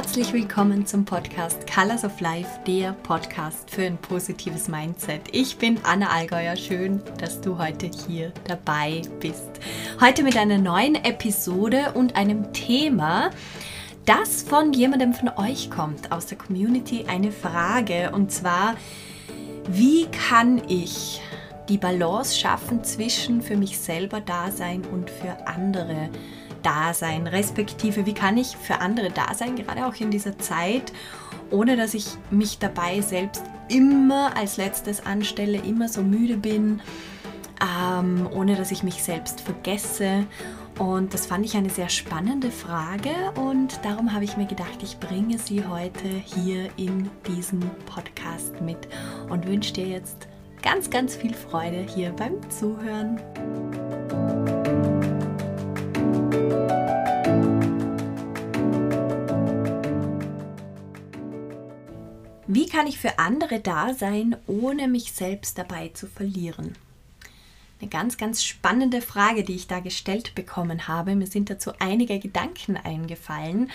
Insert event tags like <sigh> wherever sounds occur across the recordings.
Herzlich willkommen zum Podcast Colors of Life, der Podcast für ein positives Mindset. Ich bin Anna Allgäuer. Schön, dass du heute hier dabei bist. Heute mit einer neuen Episode und einem Thema, das von jemandem von euch kommt, aus der Community, eine Frage. Und zwar, wie kann ich die Balance schaffen zwischen für mich selber da sein und für andere da sein, respektive wie kann ich für andere da sein, gerade auch in dieser Zeit, ohne dass ich mich dabei selbst immer als letztes anstelle, immer so müde bin, ähm, ohne dass ich mich selbst vergesse. Und das fand ich eine sehr spannende Frage und darum habe ich mir gedacht, ich bringe sie heute hier in diesen Podcast mit und wünsche dir jetzt ganz, ganz viel Freude hier beim Zuhören. Wie kann ich für andere da sein, ohne mich selbst dabei zu verlieren? Eine ganz, ganz spannende Frage, die ich da gestellt bekommen habe. Mir sind dazu einige Gedanken eingefallen,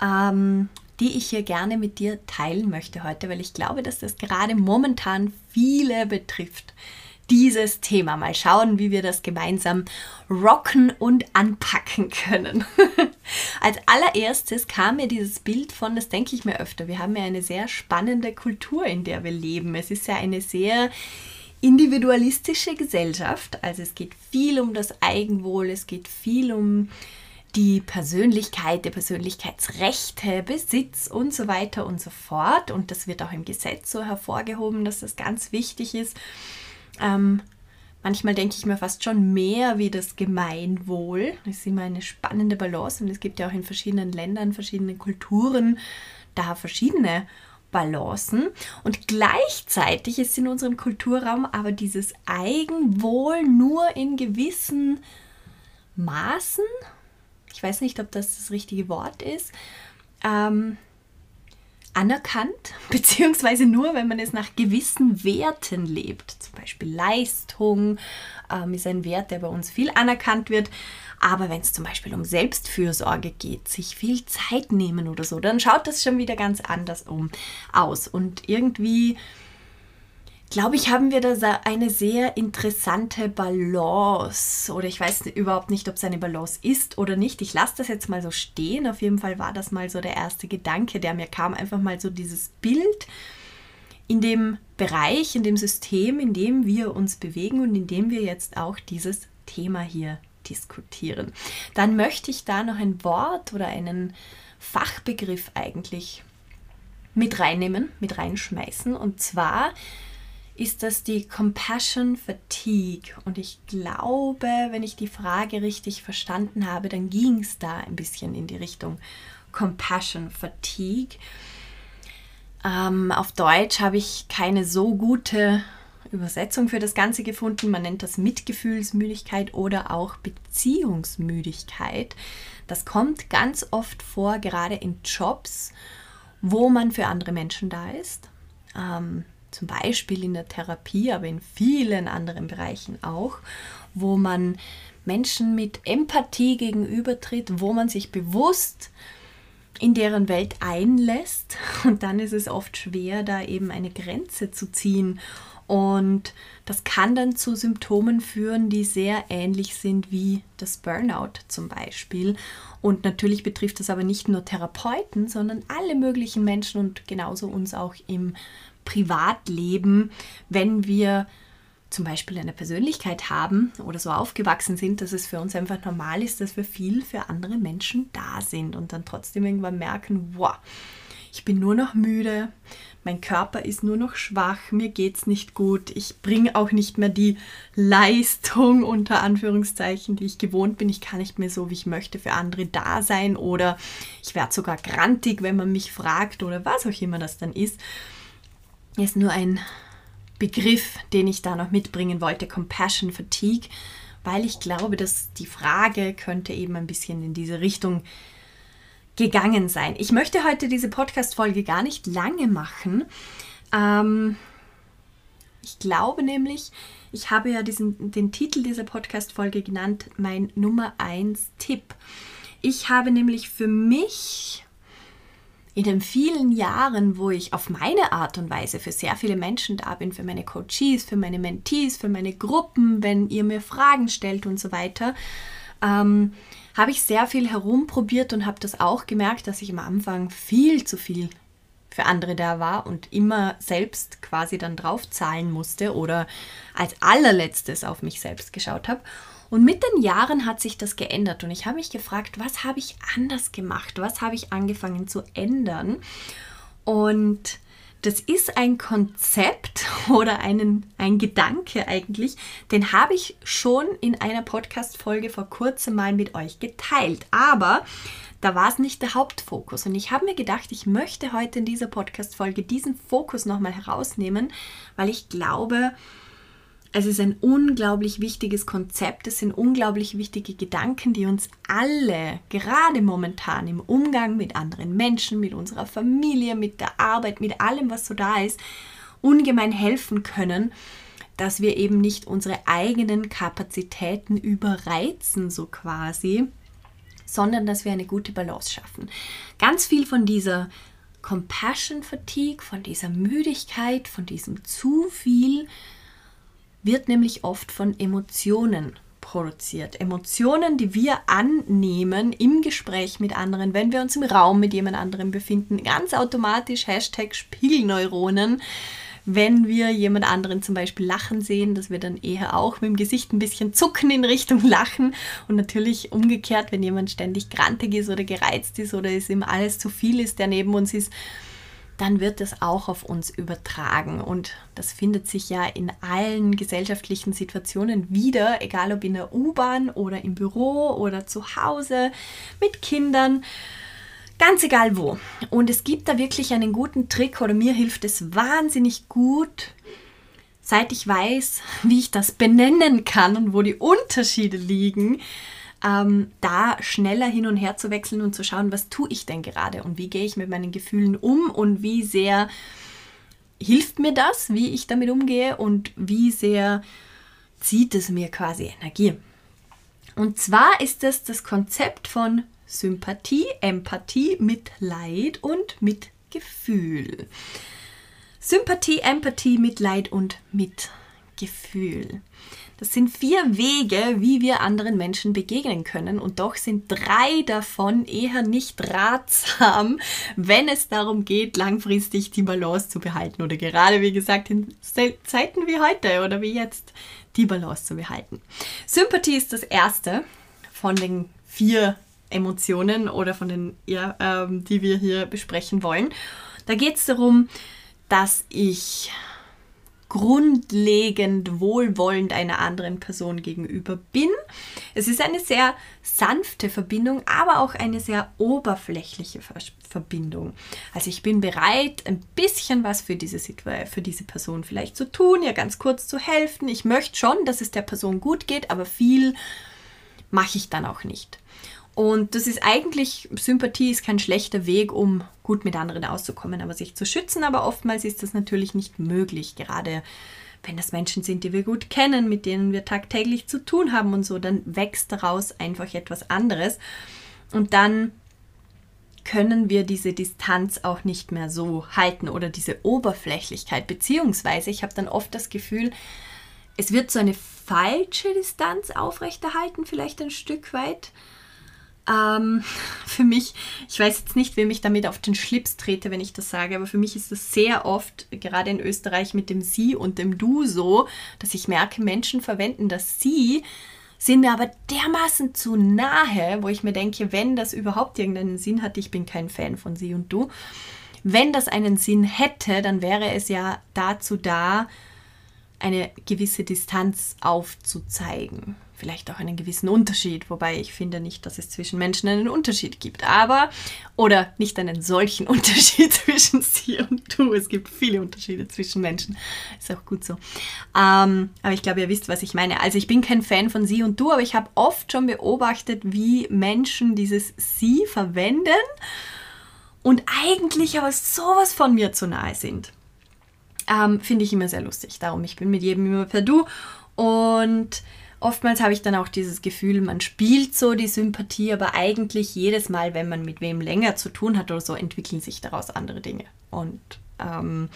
ähm, die ich hier gerne mit dir teilen möchte heute, weil ich glaube, dass das gerade momentan viele betrifft dieses Thema. Mal schauen, wie wir das gemeinsam rocken und anpacken können. <laughs> Als allererstes kam mir dieses Bild von, das denke ich mir öfter, wir haben ja eine sehr spannende Kultur, in der wir leben. Es ist ja eine sehr individualistische Gesellschaft. Also es geht viel um das Eigenwohl, es geht viel um die Persönlichkeit, die Persönlichkeitsrechte, Besitz und so weiter und so fort. Und das wird auch im Gesetz so hervorgehoben, dass das ganz wichtig ist. Ähm, manchmal denke ich mir fast schon mehr wie das Gemeinwohl. Das ist immer eine spannende Balance und es gibt ja auch in verschiedenen Ländern, verschiedene Kulturen da verschiedene Balancen. Und gleichzeitig ist in unserem Kulturraum aber dieses Eigenwohl nur in gewissen Maßen, ich weiß nicht, ob das das richtige Wort ist, ähm, anerkannt, <laughs> beziehungsweise nur, wenn man es nach gewissen Werten lebt. Zum Beispiel Leistung ähm, ist ein Wert, der bei uns viel anerkannt wird. Aber wenn es zum Beispiel um Selbstfürsorge geht, sich viel Zeit nehmen oder so, dann schaut das schon wieder ganz anders um, aus. Und irgendwie glaube ich, haben wir da eine sehr interessante Balance. Oder ich weiß überhaupt nicht, ob es eine Balance ist oder nicht. Ich lasse das jetzt mal so stehen. Auf jeden Fall war das mal so der erste Gedanke, der mir kam. Einfach mal so dieses Bild in dem Bereich, in dem System, in dem wir uns bewegen und in dem wir jetzt auch dieses Thema hier diskutieren. Dann möchte ich da noch ein Wort oder einen Fachbegriff eigentlich mit reinnehmen, mit reinschmeißen. Und zwar ist das die Compassion Fatigue. Und ich glaube, wenn ich die Frage richtig verstanden habe, dann ging es da ein bisschen in die Richtung Compassion Fatigue. Ähm, auf Deutsch habe ich keine so gute Übersetzung für das Ganze gefunden. Man nennt das Mitgefühlsmüdigkeit oder auch Beziehungsmüdigkeit. Das kommt ganz oft vor, gerade in Jobs, wo man für andere Menschen da ist. Ähm, zum Beispiel in der Therapie, aber in vielen anderen Bereichen auch, wo man Menschen mit Empathie gegenübertritt, wo man sich bewusst in deren Welt einlässt. <laughs> Und dann ist es oft schwer, da eben eine Grenze zu ziehen. Und das kann dann zu Symptomen führen, die sehr ähnlich sind wie das Burnout zum Beispiel. Und natürlich betrifft das aber nicht nur Therapeuten, sondern alle möglichen Menschen und genauso uns auch im Privatleben, wenn wir zum Beispiel eine Persönlichkeit haben oder so aufgewachsen sind, dass es für uns einfach normal ist, dass wir viel für andere Menschen da sind und dann trotzdem irgendwann merken, wow, ich bin nur noch müde, mein Körper ist nur noch schwach, mir geht es nicht gut, ich bringe auch nicht mehr die Leistung unter Anführungszeichen, die ich gewohnt bin, ich kann nicht mehr so, wie ich möchte, für andere da sein oder ich werde sogar grantig, wenn man mich fragt oder was auch immer das dann ist ist nur ein Begriff, den ich da noch mitbringen wollte, Compassion Fatigue, weil ich glaube, dass die Frage könnte eben ein bisschen in diese Richtung gegangen sein. Ich möchte heute diese Podcast-Folge gar nicht lange machen. Ähm, ich glaube nämlich, ich habe ja diesen, den Titel dieser Podcast-Folge genannt, mein Nummer 1 Tipp. Ich habe nämlich für mich in den vielen Jahren, wo ich auf meine Art und Weise für sehr viele Menschen da bin, für meine Coaches, für meine Mentees, für meine Gruppen, wenn ihr mir Fragen stellt und so weiter, ähm, habe ich sehr viel herumprobiert und habe das auch gemerkt, dass ich am Anfang viel zu viel für andere da war und immer selbst quasi dann drauf zahlen musste oder als allerletztes auf mich selbst geschaut habe. Und mit den Jahren hat sich das geändert und ich habe mich gefragt, was habe ich anders gemacht? Was habe ich angefangen zu ändern? Und das ist ein Konzept <laughs> oder einen, ein Gedanke eigentlich, den habe ich schon in einer Podcast-Folge vor kurzem mal mit euch geteilt. Aber da war es nicht der Hauptfokus. Und ich habe mir gedacht, ich möchte heute in dieser Podcast-Folge diesen Fokus nochmal herausnehmen, weil ich glaube, es ist ein unglaublich wichtiges Konzept, es sind unglaublich wichtige Gedanken, die uns alle, gerade momentan im Umgang mit anderen Menschen, mit unserer Familie, mit der Arbeit, mit allem, was so da ist, ungemein helfen können, dass wir eben nicht unsere eigenen Kapazitäten überreizen, so quasi, sondern dass wir eine gute Balance schaffen. Ganz viel von dieser Compassion Fatigue, von dieser Müdigkeit, von diesem zu viel, wird nämlich oft von Emotionen produziert. Emotionen, die wir annehmen im Gespräch mit anderen, wenn wir uns im Raum mit jemand anderem befinden, ganz automatisch Hashtag Spiegelneuronen. Wenn wir jemand anderen zum Beispiel lachen sehen, dass wir dann eher auch mit dem Gesicht ein bisschen zucken in Richtung Lachen. Und natürlich umgekehrt, wenn jemand ständig grantig ist oder gereizt ist oder es ihm alles zu viel ist, der neben uns ist, dann wird es auch auf uns übertragen. Und das findet sich ja in allen gesellschaftlichen Situationen wieder, egal ob in der U-Bahn oder im Büro oder zu Hause mit Kindern. Ganz egal wo. Und es gibt da wirklich einen guten Trick oder mir hilft es wahnsinnig gut, seit ich weiß, wie ich das benennen kann und wo die Unterschiede liegen, ähm, da schneller hin und her zu wechseln und zu schauen, was tue ich denn gerade und wie gehe ich mit meinen Gefühlen um und wie sehr hilft mir das, wie ich damit umgehe und wie sehr zieht es mir quasi Energie. Und zwar ist es das Konzept von Sympathie, Empathie, Mitleid und Mitgefühl. Sympathie, Empathie, Mitleid und Mitgefühl. Das sind vier Wege, wie wir anderen Menschen begegnen können und doch sind drei davon eher nicht ratsam, <laughs> wenn es darum geht, langfristig die Balance zu behalten oder gerade, wie gesagt, in Zeiten wie heute oder wie jetzt die Balance zu behalten. Sympathie ist das erste von den vier Emotionen oder von den, ja, ähm, die wir hier besprechen wollen. Da geht es darum, dass ich grundlegend wohlwollend einer anderen Person gegenüber bin. Es ist eine sehr sanfte Verbindung, aber auch eine sehr oberflächliche Verbindung. Also ich bin bereit, ein bisschen was für diese, für diese Person vielleicht zu tun, ihr ganz kurz zu helfen. Ich möchte schon, dass es der Person gut geht, aber viel mache ich dann auch nicht. Und das ist eigentlich, Sympathie ist kein schlechter Weg, um gut mit anderen auszukommen, aber sich zu schützen. Aber oftmals ist das natürlich nicht möglich, gerade wenn das Menschen sind, die wir gut kennen, mit denen wir tagtäglich zu tun haben und so, dann wächst daraus einfach etwas anderes. Und dann können wir diese Distanz auch nicht mehr so halten oder diese Oberflächlichkeit, beziehungsweise ich habe dann oft das Gefühl, es wird so eine falsche Distanz aufrechterhalten, vielleicht ein Stück weit ähm, <laughs> für mich, ich weiß jetzt nicht, wem ich damit auf den Schlips trete, wenn ich das sage, aber für mich ist das sehr oft, gerade in Österreich mit dem Sie und dem Du so, dass ich merke, Menschen verwenden das Sie, sind mir aber dermaßen zu nahe, wo ich mir denke, wenn das überhaupt irgendeinen Sinn hat, ich bin kein Fan von Sie und Du. Wenn das einen Sinn hätte, dann wäre es ja dazu da, eine gewisse Distanz aufzuzeigen vielleicht auch einen gewissen Unterschied, wobei ich finde nicht, dass es zwischen Menschen einen Unterschied gibt, aber oder nicht einen solchen <laughs> Unterschied zwischen sie und du. Es gibt viele Unterschiede zwischen Menschen, ist auch gut so. Ähm, aber ich glaube, ihr wisst, was ich meine. Also ich bin kein Fan von sie und du, aber ich habe oft schon beobachtet, wie Menschen dieses sie verwenden und eigentlich aber sowas von mir zu nahe sind. Ähm, finde ich immer sehr lustig. Darum, ich bin mit jedem immer per Du und Oftmals habe ich dann auch dieses Gefühl, man spielt so die Sympathie, aber eigentlich jedes Mal, wenn man mit wem länger zu tun hat oder so, entwickeln sich daraus andere Dinge. Und ähm,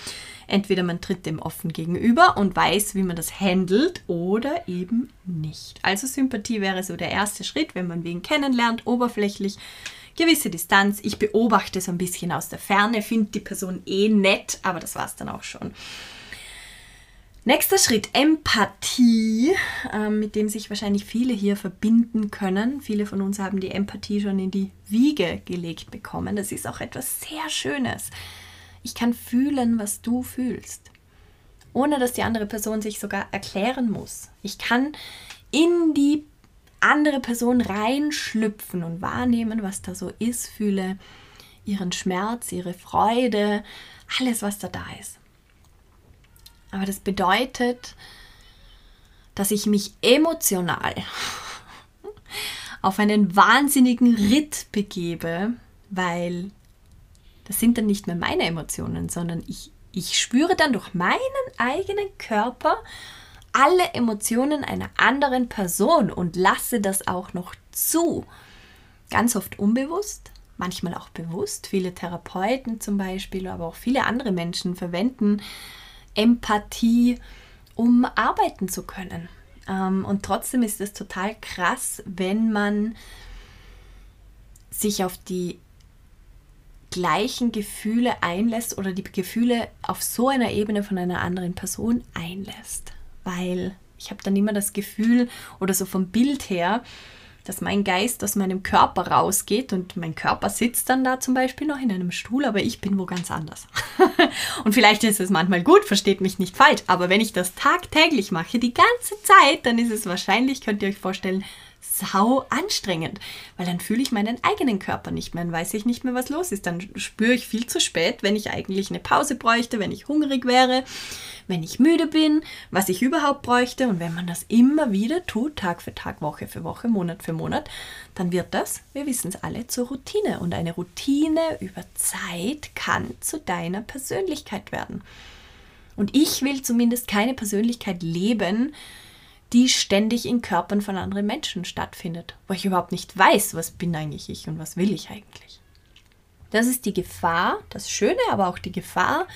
entweder man tritt dem offen gegenüber und weiß, wie man das handelt oder eben nicht. Also Sympathie wäre so der erste Schritt, wenn man wen kennenlernt, oberflächlich, gewisse Distanz. Ich beobachte so ein bisschen aus der Ferne, finde die Person eh nett, aber das war es dann auch schon. Nächster Schritt, Empathie, äh, mit dem sich wahrscheinlich viele hier verbinden können. Viele von uns haben die Empathie schon in die Wiege gelegt bekommen. Das ist auch etwas sehr Schönes. Ich kann fühlen, was du fühlst, ohne dass die andere Person sich sogar erklären muss. Ich kann in die andere Person reinschlüpfen und wahrnehmen, was da so ist, fühle ihren Schmerz, ihre Freude, alles, was da da ist. Aber das bedeutet, dass ich mich emotional <laughs> auf einen wahnsinnigen Ritt begebe, weil das sind dann nicht mehr meine Emotionen, sondern ich, ich spüre dann durch meinen eigenen Körper alle Emotionen einer anderen Person und lasse das auch noch zu. Ganz oft unbewusst, manchmal auch bewusst. Viele Therapeuten zum Beispiel, aber auch viele andere Menschen verwenden Empathie, um arbeiten zu können. Ähm, und trotzdem ist es total krass, wenn man sich auf die gleichen Gefühle einlässt oder die Gefühle auf so einer Ebene von einer anderen Person einlässt. Weil ich habe dann immer das Gefühl oder so vom Bild her, dass mein Geist aus meinem Körper rausgeht und mein Körper sitzt dann da zum Beispiel noch in einem Stuhl, aber ich bin wo ganz anders. <laughs> und vielleicht ist es manchmal gut, versteht mich nicht falsch, aber wenn ich das tagtäglich mache, die ganze Zeit, dann ist es wahrscheinlich, könnt ihr euch vorstellen, sau anstrengend, weil dann fühle ich meinen eigenen Körper nicht mehr, dann weiß ich nicht mehr, was los ist. Dann spüre ich viel zu spät, wenn ich eigentlich eine Pause bräuchte, wenn ich hungrig wäre, wenn ich müde bin, was ich überhaupt bräuchte. Und wenn man das immer wieder tut, Tag für Tag, Woche für Woche, Monat für Monat, dann wird das, wir wissen es alle, zur Routine. Und eine Routine über Zeit kann zu deiner Persönlichkeit werden. Und ich will zumindest keine Persönlichkeit leben, die ständig in Körpern von anderen Menschen stattfindet, wo ich überhaupt nicht weiß, was bin eigentlich ich und was will ich eigentlich. Das ist die Gefahr, das Schöne, aber auch die Gefahr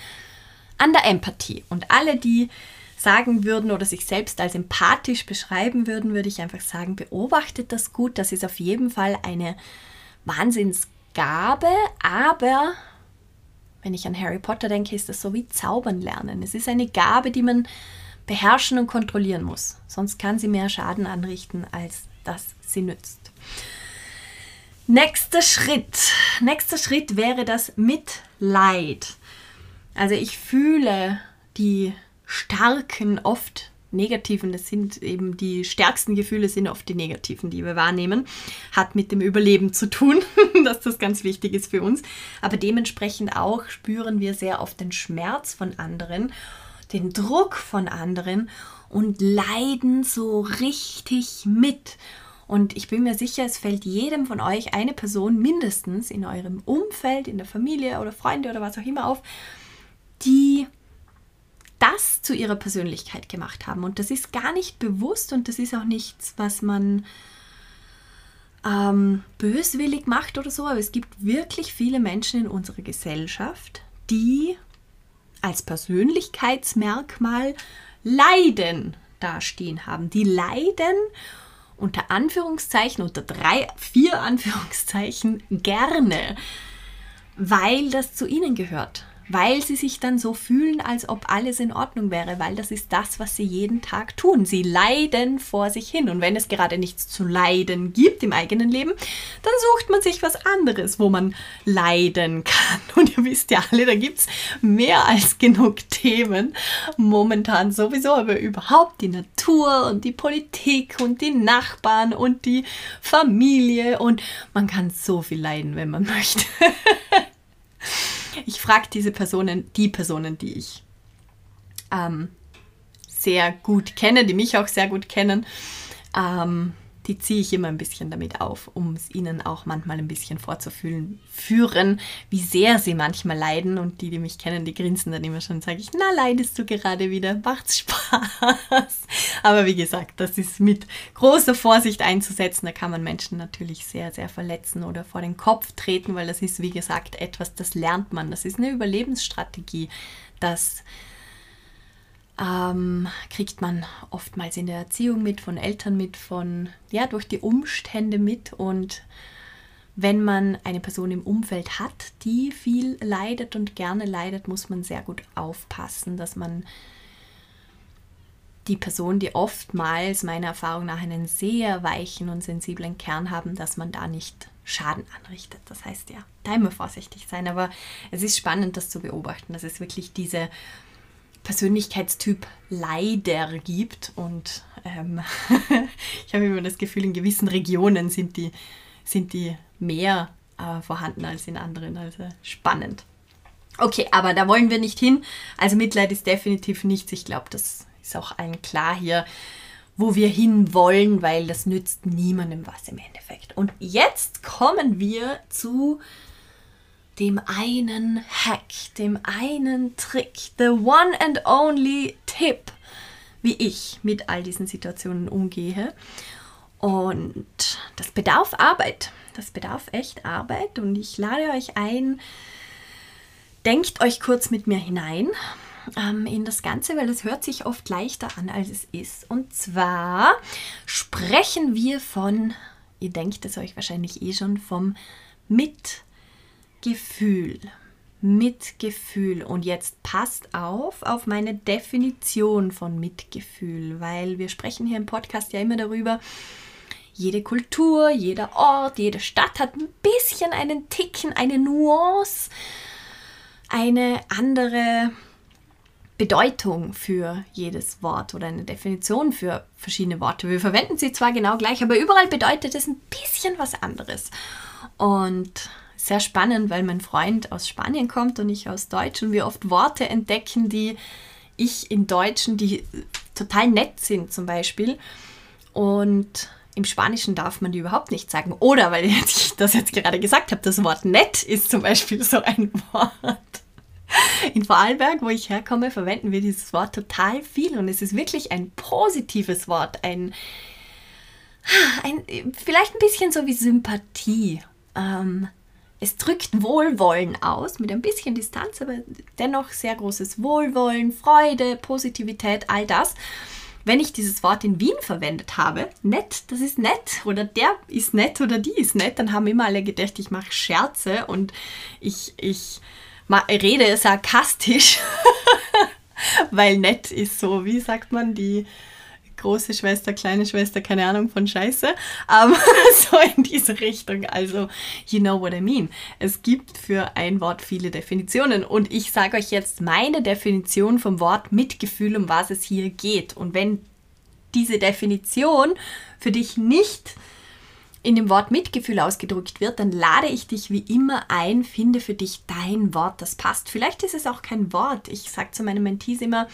an der Empathie. Und alle, die sagen würden oder sich selbst als empathisch beschreiben würden, würde ich einfach sagen, beobachtet das gut. Das ist auf jeden Fall eine Wahnsinnsgabe, aber wenn ich an Harry Potter denke, ist das so wie Zaubern lernen. Es ist eine Gabe, die man beherrschen und kontrollieren muss. Sonst kann sie mehr Schaden anrichten, als dass sie nützt. Nächster Schritt. Nächster Schritt wäre das Mitleid. Also ich fühle die starken, oft negativen, das sind eben die stärksten Gefühle, sind oft die negativen, die wir wahrnehmen, hat mit dem Überleben zu tun, <laughs> dass das ganz wichtig ist für uns. Aber dementsprechend auch spüren wir sehr oft den Schmerz von anderen den Druck von anderen und leiden so richtig mit. Und ich bin mir sicher, es fällt jedem von euch eine Person mindestens in eurem Umfeld, in der Familie oder Freunde oder was auch immer auf, die das zu ihrer Persönlichkeit gemacht haben. Und das ist gar nicht bewusst und das ist auch nichts, was man ähm, böswillig macht oder so. Aber es gibt wirklich viele Menschen in unserer Gesellschaft, die als Persönlichkeitsmerkmal Leiden dastehen haben. Die leiden unter Anführungszeichen, unter drei, vier Anführungszeichen gerne, weil das zu ihnen gehört weil sie sich dann so fühlen, als ob alles in Ordnung wäre, weil das ist das, was sie jeden Tag tun. Sie leiden vor sich hin. Und wenn es gerade nichts zu leiden gibt im eigenen Leben, dann sucht man sich was anderes, wo man leiden kann. <laughs> Und ihr wisst ja alle, da gibt es mehr als genug Themen momentan sowieso, aber überhaupt die Natur und die Politik und die Nachbarn und die Familie. Und man kann so viel leiden, wenn man <laughs> möchte. Ich frage diese Personen, die Personen, die ich ähm, sehr gut kenne, die mich auch sehr gut kennen, ähm, die ziehe ich immer ein bisschen damit auf, um es ihnen auch manchmal ein bisschen vorzufühlen, führen, wie sehr sie manchmal leiden. Und die, die mich kennen, die grinsen dann immer schon und sage ich, na, leidest du gerade wieder? Macht's Spaß. <laughs> Aber wie gesagt, das ist mit großer Vorsicht einzusetzen. Da kann man Menschen natürlich sehr, sehr verletzen oder vor den Kopf treten, weil das ist, wie gesagt, etwas, das lernt man. Das ist eine Überlebensstrategie. Das ähm, kriegt man oftmals in der Erziehung mit, von Eltern mit, von, ja, durch die Umstände mit und wenn man eine Person im Umfeld hat, die viel leidet und gerne leidet, muss man sehr gut aufpassen, dass man die Person, die oftmals meiner Erfahrung nach einen sehr weichen und sensiblen Kern haben, dass man da nicht Schaden anrichtet. Das heißt ja, da immer vorsichtig sein. Aber es ist spannend, das zu beobachten, dass es wirklich diese Persönlichkeitstyp leider gibt. Und ähm, <laughs> ich habe immer das Gefühl, in gewissen Regionen sind die, sind die mehr äh, vorhanden als in anderen. Also spannend. Okay, aber da wollen wir nicht hin. Also Mitleid ist definitiv nichts. Ich glaube, das ist auch allen klar hier, wo wir hin wollen, weil das nützt niemandem was im Endeffekt. Und jetzt kommen wir zu dem einen Hack, dem einen Trick, the one and only Tipp, wie ich mit all diesen Situationen umgehe. Und das bedarf Arbeit. Das bedarf echt Arbeit. Und ich lade euch ein, denkt euch kurz mit mir hinein ähm, in das Ganze, weil es hört sich oft leichter an, als es ist. Und zwar sprechen wir von, ihr denkt es euch wahrscheinlich eh schon, vom Mit Gefühl. Mitgefühl. Und jetzt passt auf auf meine Definition von Mitgefühl, weil wir sprechen hier im Podcast ja immer darüber, jede Kultur, jeder Ort, jede Stadt hat ein bisschen einen Ticken, eine Nuance, eine andere Bedeutung für jedes Wort oder eine Definition für verschiedene Worte. Wir verwenden sie zwar genau gleich, aber überall bedeutet es ein bisschen was anderes. Und sehr spannend, weil mein Freund aus Spanien kommt und ich aus Deutsch und wir oft Worte entdecken, die ich in Deutschen, die total nett sind zum Beispiel. Und im Spanischen darf man die überhaupt nicht sagen. Oder, weil <laughs> ich das jetzt gerade gesagt habe, das Wort nett ist zum Beispiel <laughs> so ein Wort. In Vorarlberg, wo ich herkomme, verwenden wir dieses Wort total viel und es ist wirklich ein positives Wort, ein, ein vielleicht ein bisschen so wie Sympathie. Ähm, es drückt Wohlwollen aus, mit ein bisschen Distanz, aber dennoch sehr großes Wohlwollen, Freude, Positivität, all das. Wenn ich dieses Wort in Wien verwendet habe, nett, das ist nett, oder der ist nett oder die ist nett, dann haben immer alle gedacht, ich mache Scherze und ich, ich rede sarkastisch, <laughs> weil nett ist so, wie sagt man, die große Schwester, kleine Schwester, keine Ahnung von Scheiße. <laughs> Um, so in diese Richtung. Also, you know what I mean. Es gibt für ein Wort viele Definitionen und ich sage euch jetzt meine Definition vom Wort Mitgefühl, um was es hier geht. Und wenn diese Definition für dich nicht in dem Wort Mitgefühl ausgedrückt wird, dann lade ich dich wie immer ein, finde für dich dein Wort, das passt. Vielleicht ist es auch kein Wort. Ich sage zu meinen Mentees immer,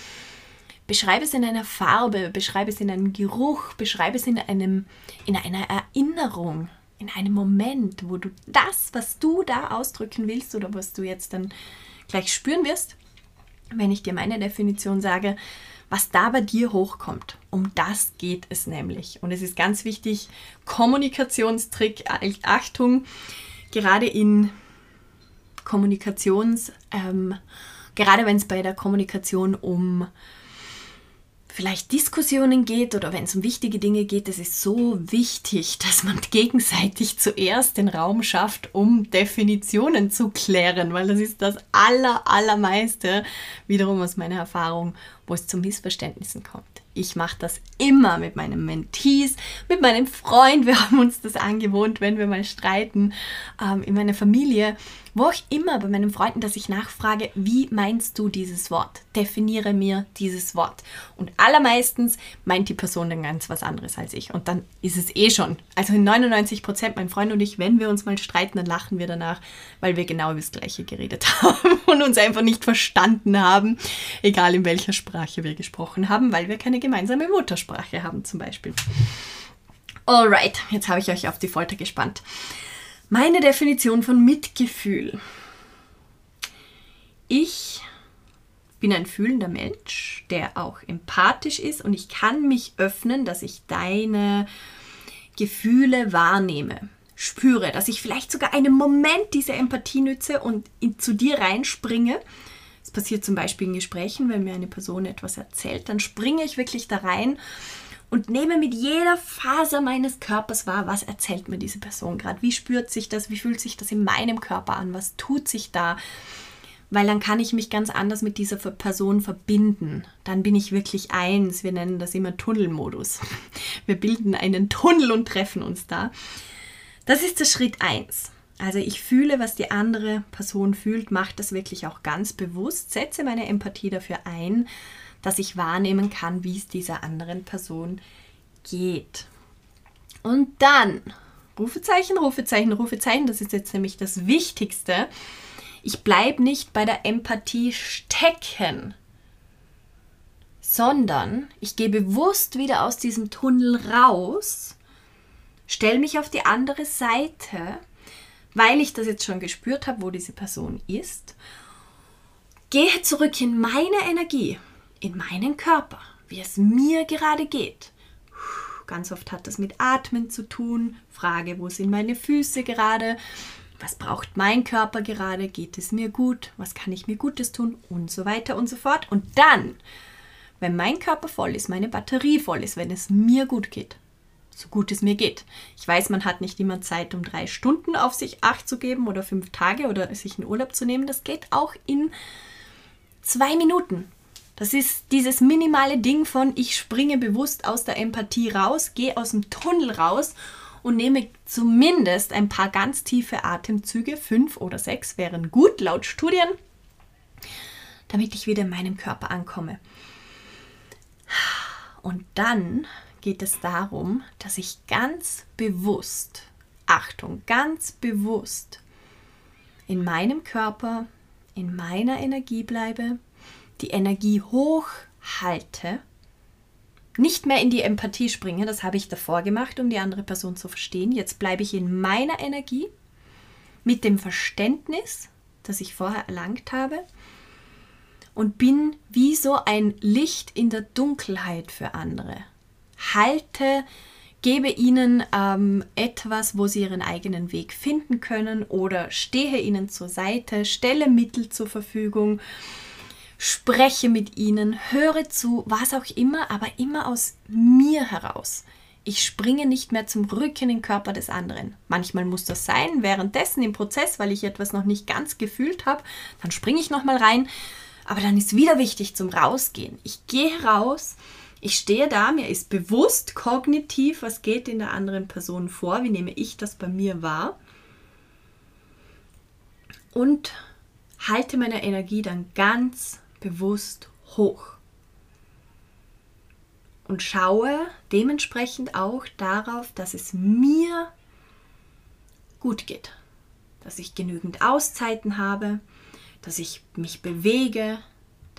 Beschreibe es in einer Farbe, beschreibe es in einem Geruch, beschreibe es in, einem, in einer Erinnerung, in einem Moment, wo du das, was du da ausdrücken willst oder was du jetzt dann gleich spüren wirst, wenn ich dir meine Definition sage, was da bei dir hochkommt. Um das geht es nämlich. Und es ist ganz wichtig, Kommunikationstrick, Achtung, gerade in Kommunikations, ähm, gerade wenn es bei der Kommunikation um vielleicht Diskussionen geht oder wenn es um wichtige Dinge geht, es ist so wichtig, <laughs> dass man gegenseitig zuerst den Raum schafft, um Definitionen zu klären, weil das ist das aller, allermeiste, wiederum aus meiner Erfahrung, wo es zu Missverständnissen kommt. Ich mache das immer mit meinem Mentees, mit meinem Freund. Wir <laughs> haben uns das angewohnt, wenn wir mal streiten, ähm, in meiner Familie, wo auch immer bei meinen Freunden, dass ich nachfrage, wie meinst du dieses Wort? Definiere mir dieses Wort. Und allermeistens meint die Person dann ganz was anderes als ich. Und dann ist es eh schon. Also in 99 Prozent, mein Freund und ich, wenn wir uns mal streiten, dann lachen wir danach, weil wir genau über das Gleiche geredet <laughs> haben und uns einfach nicht verstanden haben, egal in welcher Sprache wir gesprochen haben, weil wir keine gemeinsame Muttersprache haben zum Beispiel. Alright, jetzt habe ich euch auf die Folter gespannt. Meine Definition von Mitgefühl. Ich bin ein fühlender Mensch, der auch empathisch ist und ich kann mich öffnen, dass ich deine Gefühle wahrnehme, spüre, dass ich vielleicht sogar einen Moment diese Empathie nütze und in, zu dir reinspringe. Es passiert zum Beispiel in Gesprächen, wenn mir eine Person etwas erzählt, dann springe ich wirklich da rein und nehme mit jeder Faser meines Körpers wahr, was erzählt mir diese Person gerade, wie spürt sich das, wie fühlt sich das in meinem Körper an, was tut sich da, weil dann kann ich mich ganz anders mit dieser Person verbinden. Dann bin ich wirklich eins. Wir nennen das immer Tunnelmodus. <laughs> Wir bilden einen Tunnel und treffen uns da. Das ist der Schritt eins. Also ich fühle, was die andere Person fühlt, mache das wirklich auch ganz bewusst, setze meine Empathie dafür ein dass ich wahrnehmen kann, wie es dieser anderen Person geht. Und dann, Rufezeichen, Rufezeichen, Rufezeichen, das ist jetzt nämlich das Wichtigste. Ich bleibe nicht bei der Empathie stecken, sondern ich gehe bewusst wieder aus diesem Tunnel raus, stelle mich auf die andere Seite, weil ich das jetzt schon gespürt habe, wo diese Person ist, gehe zurück in meine Energie in meinen Körper, wie es mir gerade geht. Ganz oft hat das mit Atmen zu tun. Frage, wo sind meine Füße gerade? Was braucht mein Körper gerade? Geht es mir gut? Was kann ich mir Gutes tun? Und so weiter und so fort. Und dann, wenn mein Körper voll ist, meine Batterie voll ist, wenn es mir gut geht, so gut es mir geht. Ich weiß, man hat nicht immer Zeit, um drei Stunden auf sich acht zu geben oder fünf Tage oder sich in Urlaub zu nehmen. Das geht auch in zwei Minuten. Das ist dieses minimale Ding von, ich springe bewusst aus der Empathie raus, gehe aus dem Tunnel raus und nehme zumindest ein paar ganz tiefe Atemzüge, fünf oder sechs wären gut laut Studien, damit ich wieder in meinem Körper ankomme. Und dann geht es darum, dass ich ganz bewusst, Achtung, ganz bewusst in meinem Körper, in meiner Energie bleibe die Energie hochhalte, nicht mehr in die Empathie springe, das habe ich davor gemacht, um die andere Person zu verstehen. Jetzt bleibe ich in meiner Energie mit dem Verständnis, das ich vorher erlangt habe und bin wie so ein Licht in der Dunkelheit für andere. Halte, gebe ihnen ähm, etwas, wo sie ihren eigenen Weg finden können oder stehe ihnen zur Seite, stelle Mittel zur Verfügung spreche mit ihnen, höre zu, was auch immer, aber immer aus mir heraus. Ich springe nicht mehr zum Rücken in den Körper des anderen. Manchmal muss das sein, währenddessen im Prozess, weil ich etwas noch nicht ganz gefühlt habe, dann springe ich nochmal rein. Aber dann ist wieder wichtig zum Rausgehen. Ich gehe raus, ich stehe da, mir ist bewusst kognitiv, was geht in der anderen Person vor, wie nehme ich das bei mir wahr. Und halte meine Energie dann ganz bewusst hoch. Und schaue dementsprechend auch darauf, dass es mir gut geht, dass ich genügend Auszeiten habe, dass ich mich bewege,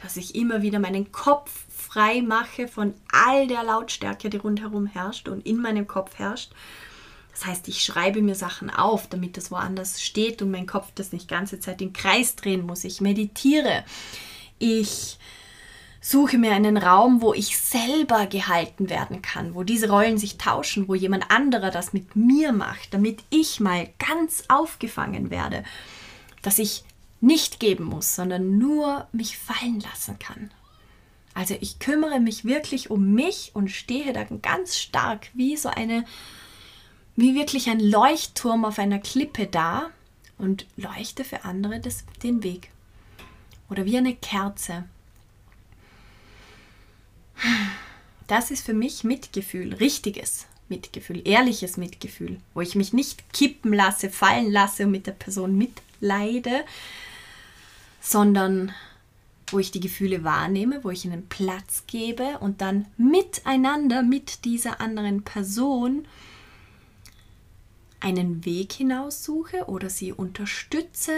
dass ich immer wieder meinen Kopf frei mache von all der Lautstärke, die rundherum herrscht und in meinem Kopf herrscht. Das heißt, ich schreibe mir Sachen auf, damit das woanders steht und mein Kopf das nicht ganze Zeit im Kreis drehen muss. Ich meditiere. Ich suche mir einen Raum, wo ich selber gehalten werden kann, wo diese Rollen sich tauschen, wo jemand anderer das mit mir macht, damit ich mal ganz aufgefangen werde, dass ich nicht geben muss, sondern nur mich fallen lassen kann. Also ich kümmere mich wirklich um mich und stehe da ganz stark wie so eine, wie wirklich ein Leuchtturm auf einer Klippe da und leuchte für andere das, den Weg oder wie eine Kerze. Das ist für mich Mitgefühl, richtiges Mitgefühl, ehrliches Mitgefühl, wo ich mich nicht kippen lasse, fallen lasse und mit der Person mitleide, sondern wo ich die Gefühle wahrnehme, wo ich ihnen Platz gebe und dann miteinander mit dieser anderen Person einen Weg hinaussuche oder sie unterstütze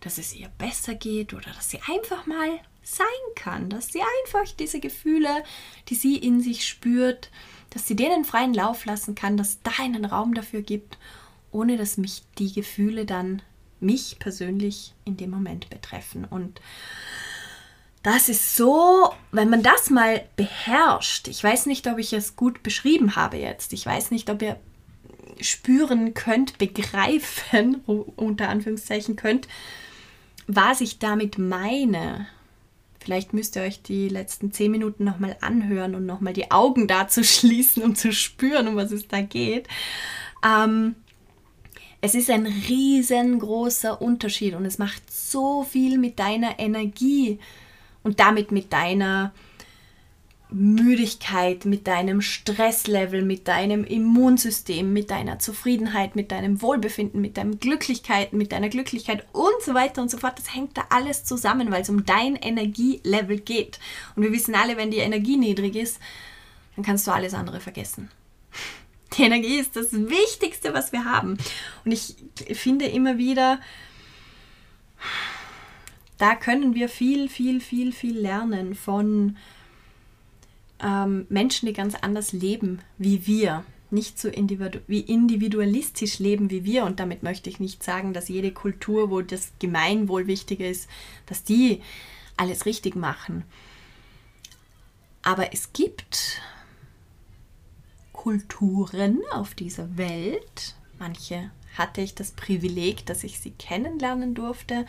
dass es ihr besser geht oder dass sie einfach mal sein kann, dass sie einfach diese Gefühle, die sie in sich spürt, dass sie denen freien Lauf lassen kann, dass da einen Raum dafür gibt, ohne dass mich die Gefühle dann mich persönlich in dem Moment betreffen. Und das ist so, wenn man das mal beherrscht, ich weiß nicht, ob ich es gut beschrieben habe jetzt, ich weiß nicht, ob ihr spüren könnt, begreifen, unter Anführungszeichen könnt, was ich damit meine. Vielleicht müsst ihr euch die letzten zehn Minuten nochmal anhören und nochmal die Augen dazu <laughs> schließen, um zu spüren, um was es da geht. Ähm, es ist ein riesengroßer Unterschied und es macht so viel mit deiner Energie und damit mit deiner Müdigkeit, mit deinem Stresslevel, mit deinem Immunsystem, mit deiner Zufriedenheit, mit deinem Wohlbefinden, mit deinem Glücklichkeit, mit deiner Glücklichkeit und so weiter und so fort. Das hängt da alles zusammen, weil es um dein Energielevel geht. Und wir wissen alle, wenn die Energie niedrig ist, dann kannst du alles andere vergessen. <laughs> Die Energie ist das Wichtigste, was wir haben. Und ich finde immer wieder, da können wir viel, viel, viel, viel lernen von ähm, Menschen, die ganz anders leben wie wir, nicht so individu wie individualistisch leben wie wir. Und damit möchte ich nicht sagen, dass jede Kultur, wo das Gemeinwohl wichtiger ist, dass die alles richtig machen. Aber es gibt Kulturen auf dieser Welt, manche hatte ich das Privileg, dass ich sie kennenlernen durfte,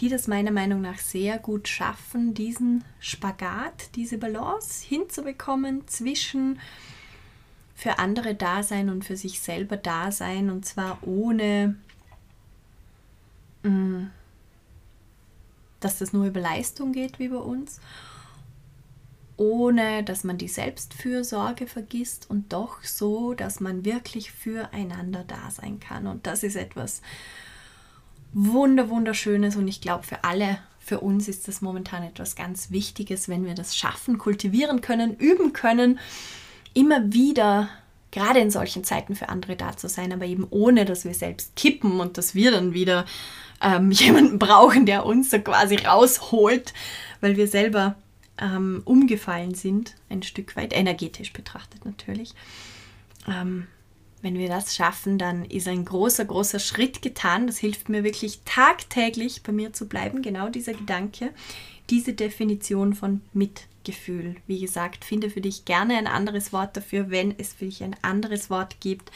die das meiner Meinung nach sehr gut schaffen, diesen Spagat, diese Balance hinzubekommen zwischen für andere da sein und für sich selber da sein und zwar ohne, mm, dass das nur über Leistung geht wie bei uns, ohne dass man die Selbstfürsorge vergisst und doch so, dass man wirklich füreinander da sein kann. Und das ist etwas, wunder, wunderschönes und ich glaube für alle, für uns ist das momentan etwas ganz Wichtiges, wenn wir das schaffen, kultivieren können, üben können, immer wieder gerade in solchen Zeiten für andere da zu sein, aber eben ohne, dass wir selbst kippen und dass wir dann wieder ähm, <laughs> jemanden brauchen, der uns so quasi rausholt, weil wir selber ähm, umgefallen sind, ein Stück weit, energetisch betrachtet natürlich. Ähm, wenn wir das schaffen, dann ist ein großer, großer Schritt getan. Das hilft mir wirklich tagtäglich bei mir zu bleiben, genau dieser Gedanke, diese Definition von Mitgefühl. Wie gesagt, finde für dich gerne ein anderes Wort dafür, wenn es für dich ein anderes Wort gibt.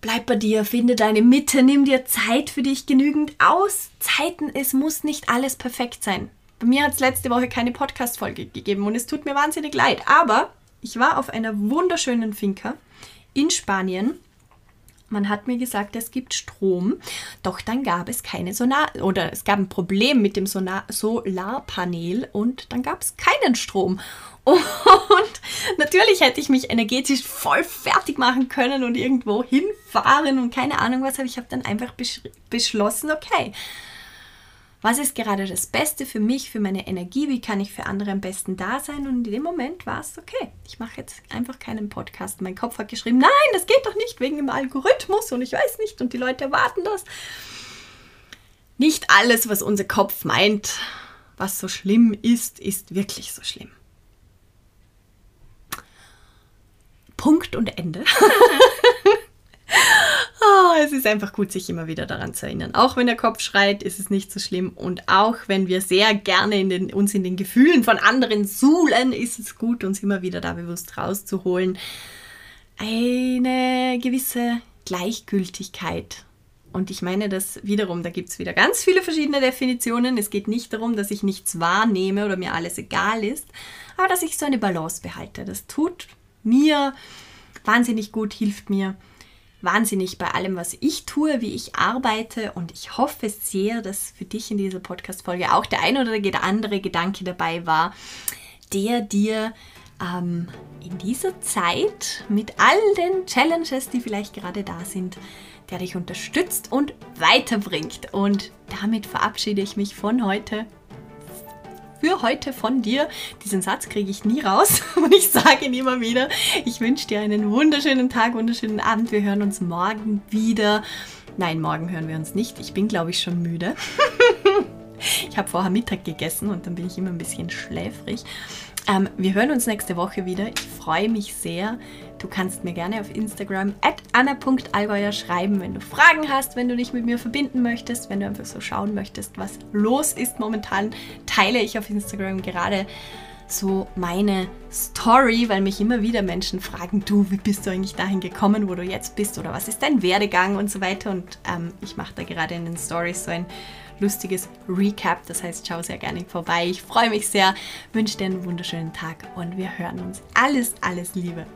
Bleib bei dir, finde deine Mitte, nimm dir Zeit für dich genügend aus. Zeiten, es muss nicht alles perfekt sein. Bei mir hat es letzte Woche keine Podcast-Folge gegeben und es tut mir wahnsinnig leid. Aber ich war auf einer wunderschönen Finca in Spanien. Man hat mir gesagt, es gibt Strom, doch dann gab es keine Sonar oder es gab ein Problem mit dem Sonar Solarpanel und dann gab es keinen Strom. <laughs> Und natürlich hätte ich mich energetisch voll fertig machen können und irgendwo hinfahren und keine Ahnung was, aber ich habe dann einfach beschlossen, okay, was ist gerade das Beste für mich, für meine Energie, wie kann ich für andere am besten da sein. Und in dem Moment war es okay. Ich mache jetzt einfach keinen Podcast. Mein Kopf hat geschrieben, nein, das geht doch nicht wegen dem Algorithmus und ich weiß nicht und die Leute erwarten das. Nicht alles, was unser Kopf meint, was so schlimm ist, ist wirklich so schlimm. Punkt und Ende. <laughs> Oh, es ist einfach gut, sich immer wieder daran zu erinnern. Auch wenn der Kopf schreit, ist es nicht so schlimm. Und auch wenn wir sehr gerne in den, uns in den Gefühlen von anderen suhlen, ist es gut, uns immer wieder da bewusst rauszuholen. Eine gewisse Gleichgültigkeit. Und ich meine das wiederum, da gibt es wieder ganz viele verschiedene Definitionen. Es geht nicht darum, dass ich nichts wahrnehme oder mir alles egal ist, aber dass ich so eine Balance behalte. Das tut mir wahnsinnig gut, hilft mir wahnsinnig bei allem, was ich tue, wie ich arbeite und ich hoffe sehr, dass für dich in dieser Podcast-Folge auch der ein oder andere Gedanke dabei war, der dir ähm, in dieser Zeit mit all den Challenges, die vielleicht gerade da sind, der dich unterstützt und weiterbringt. Und damit verabschiede ich mich von heute für heute von dir. Diesen Satz kriege ich nie raus <laughs> und ich sage ihn immer wieder. Ich wünsche dir einen wunderschönen Tag, wunderschönen Abend. Wir hören uns morgen wieder. Nein, morgen hören wir uns nicht. Ich bin, glaube ich, schon müde. <laughs> ich habe vorher Mittag gegessen und dann bin ich immer ein bisschen schläfrig. Ähm, wir hören uns nächste Woche wieder. Ich freue mich sehr. Du kannst mir gerne auf Instagram at anna.allgäuer schreiben, wenn du Fragen hast, wenn du dich mit mir verbinden möchtest, wenn du einfach so schauen möchtest, was los ist momentan, teile ich auf Instagram gerade so meine Story, weil mich immer wieder Menschen fragen, du, wie bist du eigentlich dahin gekommen, wo du jetzt bist oder was ist dein Werdegang und so weiter. Und ähm, ich mache da gerade in den Stories so ein lustiges Recap. Das heißt, schau sehr gerne vorbei. Ich freue mich sehr, wünsche dir einen wunderschönen Tag und wir hören uns. Alles, alles Liebe.